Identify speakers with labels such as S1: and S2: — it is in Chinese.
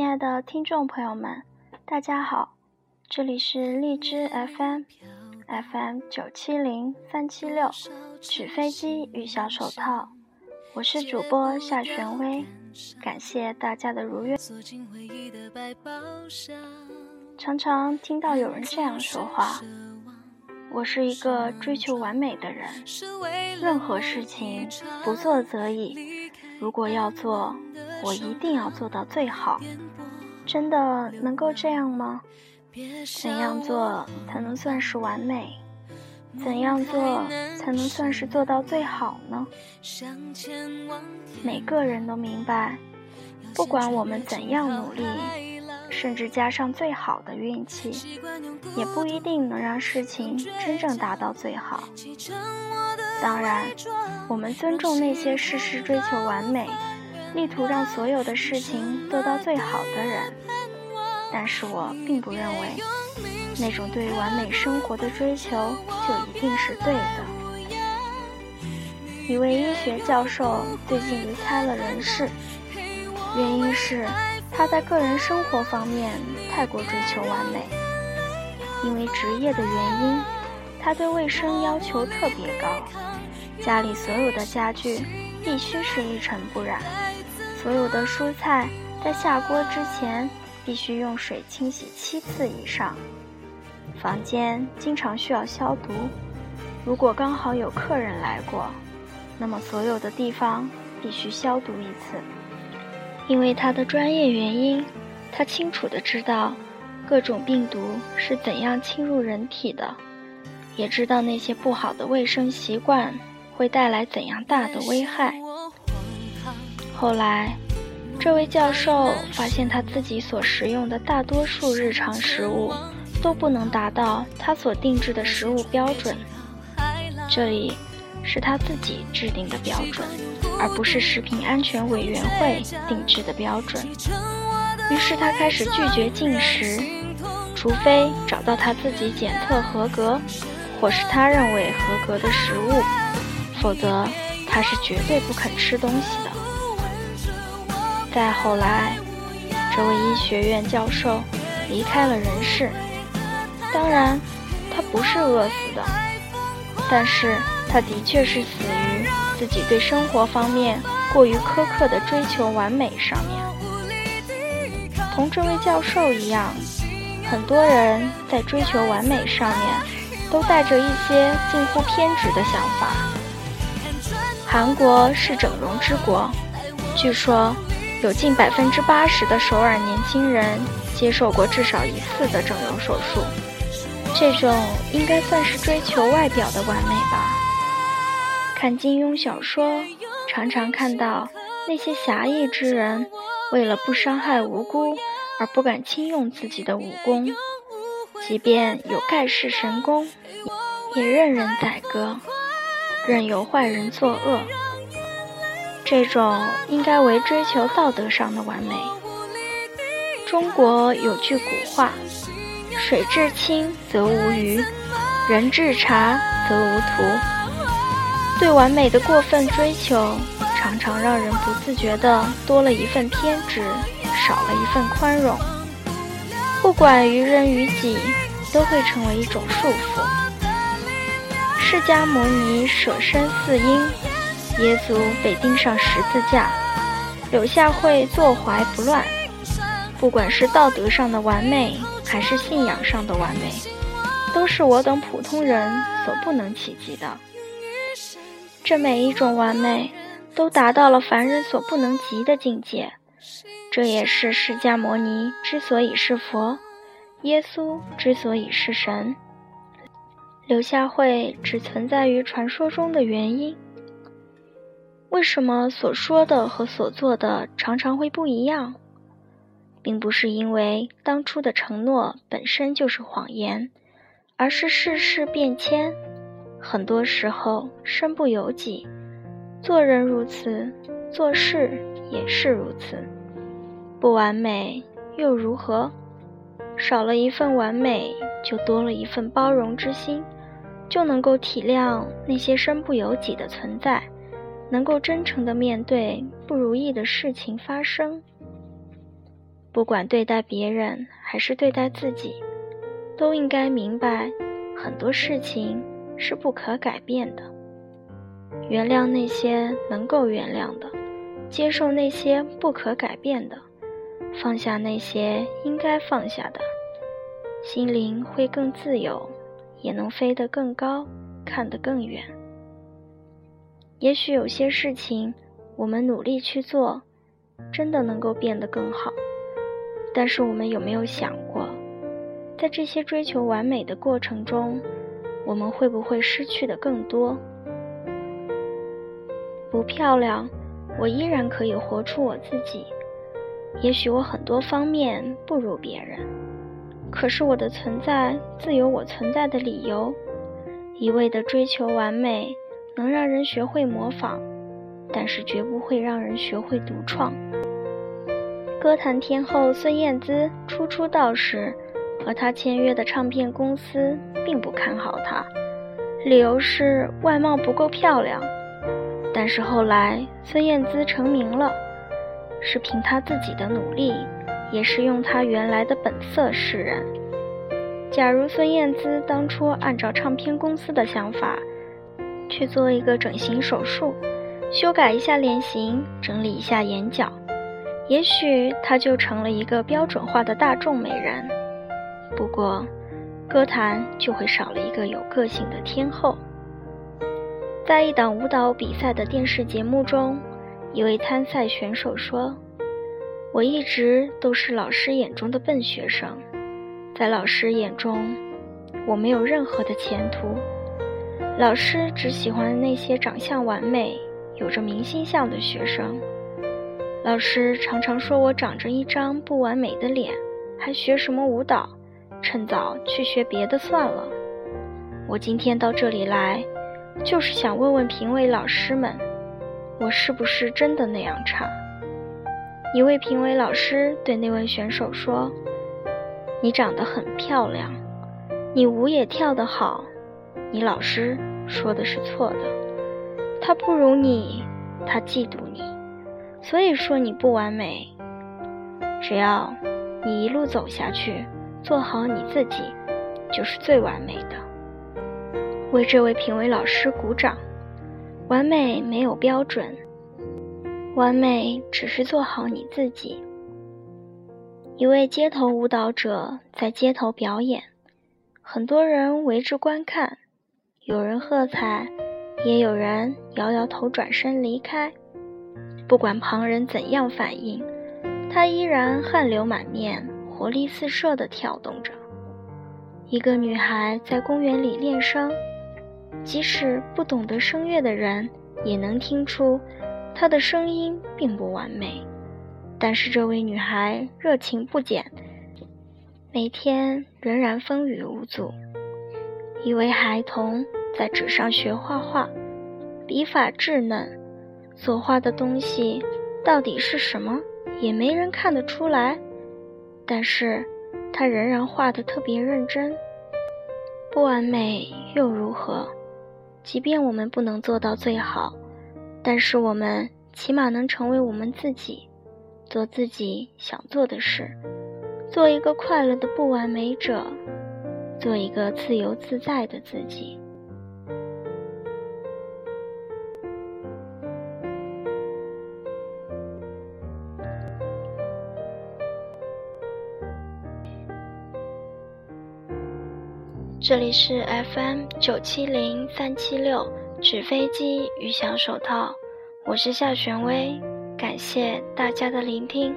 S1: 亲爱的听众朋友们，大家好，这里是荔枝 FM FM 九七零三七六，纸飞机与小手套，我是主播夏玄薇，感谢大家的如约。常常听到有人这样说话：“我是一个追求完美的人，任何事情不做则已，如果要做。”我一定要做到最好，真的能够这样吗？怎样做才能算是完美？怎样做才能算是做到最好呢？每个人都明白，不管我们怎样努力，甚至加上最好的运气，也不一定能让事情真正达到最好。当然，我们尊重那些事事追求完美。力图让所有的事情得到最好的人，但是我并不认为那种对完美生活的追求就一定是对的。一位医学教授最近离开了人世，原因是他在个人生活方面太过追求完美。因为职业的原因，他对卫生要求特别高，家里所有的家具必须是一尘不染。所有的蔬菜在下锅之前必须用水清洗七次以上。房间经常需要消毒。如果刚好有客人来过，那么所有的地方必须消毒一次。因为他的专业原因，他清楚的知道各种病毒是怎样侵入人体的，也知道那些不好的卫生习惯会带来怎样大的危害。后来，这位教授发现他自己所食用的大多数日常食物都不能达到他所定制的食物标准。这里是他自己制定的标准，而不是食品安全委员会定制的标准。于是他开始拒绝进食，除非找到他自己检测合格，或是他认为合格的食物，否则他是绝对不肯吃东西的。再后来，这位医学院教授离开了人世。当然，他不是饿死的，但是他的确是死于自己对生活方面过于苛刻的追求完美上面。同这位教授一样，很多人在追求完美上面都带着一些近乎偏执的想法。韩国是整容之国，据说。有近百分之八十的首尔年轻人接受过至少一次的整容手术，这种应该算是追求外表的完美吧。看金庸小说，常常看到那些侠义之人为了不伤害无辜而不敢轻用自己的武功，即便有盖世神功，也任人宰割，任由坏人作恶。这种应该为追求道德上的完美。中国有句古话：“水至清则无鱼，人至察则无徒。”对完美的过分追求，常常让人不自觉地多了一份偏执，少了一份宽容。不管于人于己，都会成为一种束缚。释迦牟尼舍身饲鹰。耶稣被钉上十字架，柳下惠坐怀不乱。不管是道德上的完美，还是信仰上的完美，都是我等普通人所不能企及的。这每一种完美，都达到了凡人所不能及的境界。这也是释迦牟尼之所以是佛，耶稣之所以是神，柳下惠只存在于传说中的原因。为什么所说的和所做的常常会不一样？并不是因为当初的承诺本身就是谎言，而是世事变迁，很多时候身不由己。做人如此，做事也是如此。不完美又如何？少了一份完美，就多了一份包容之心，就能够体谅那些身不由己的存在。能够真诚的面对不如意的事情发生。不管对待别人还是对待自己，都应该明白，很多事情是不可改变的。原谅那些能够原谅的，接受那些不可改变的，放下那些应该放下的，心灵会更自由，也能飞得更高，看得更远。也许有些事情，我们努力去做，真的能够变得更好。但是我们有没有想过，在这些追求完美的过程中，我们会不会失去的更多？不漂亮，我依然可以活出我自己。也许我很多方面不如别人，可是我的存在自有我存在的理由。一味的追求完美，能让人学会模仿，但是绝不会让人学会独创。歌坛天后孙燕姿初出道时，和她签约的唱片公司并不看好她，理由是外貌不够漂亮。但是后来孙燕姿成名了，是凭她自己的努力，也是用她原来的本色示人。假如孙燕姿当初按照唱片公司的想法，去做一个整形手术，修改一下脸型，整理一下眼角。也许她就成了一个标准化的大众美人，不过，歌坛就会少了一个有个性的天后。在一档舞蹈比赛的电视节目中，一位参赛选手说：“我一直都是老师眼中的笨学生，在老师眼中，我没有任何的前途。老师只喜欢那些长相完美、有着明星相的学生。”老师常常说我长着一张不完美的脸，还学什么舞蹈？趁早去学别的算了。我今天到这里来，就是想问问评委老师们，我是不是真的那样差？一位评委老师对那位选手说：“你长得很漂亮，你舞也跳得好，你老师说的是错的，他不如你，他嫉妒你。”所以说你不完美，只要你一路走下去，做好你自己，就是最完美的。为这位评委老师鼓掌。完美没有标准，完美只是做好你自己。一位街头舞蹈者在街头表演，很多人围着观看，有人喝彩，也有人摇摇头转身离开。不管旁人怎样反应，他依然汗流满面、活力四射地跳动着。一个女孩在公园里练声，即使不懂得声乐的人也能听出她的声音并不完美。但是这位女孩热情不减，每天仍然风雨无阻。一位孩童在纸上学画画，笔法稚嫩。所画的东西到底是什么，也没人看得出来。但是，他仍然画得特别认真。不完美又如何？即便我们不能做到最好，但是我们起码能成为我们自己，做自己想做的事，做一个快乐的不完美者，做一个自由自在的自己。这里是 FM 九七零三七六纸飞机与小手套，我是夏玄薇，感谢大家的聆听。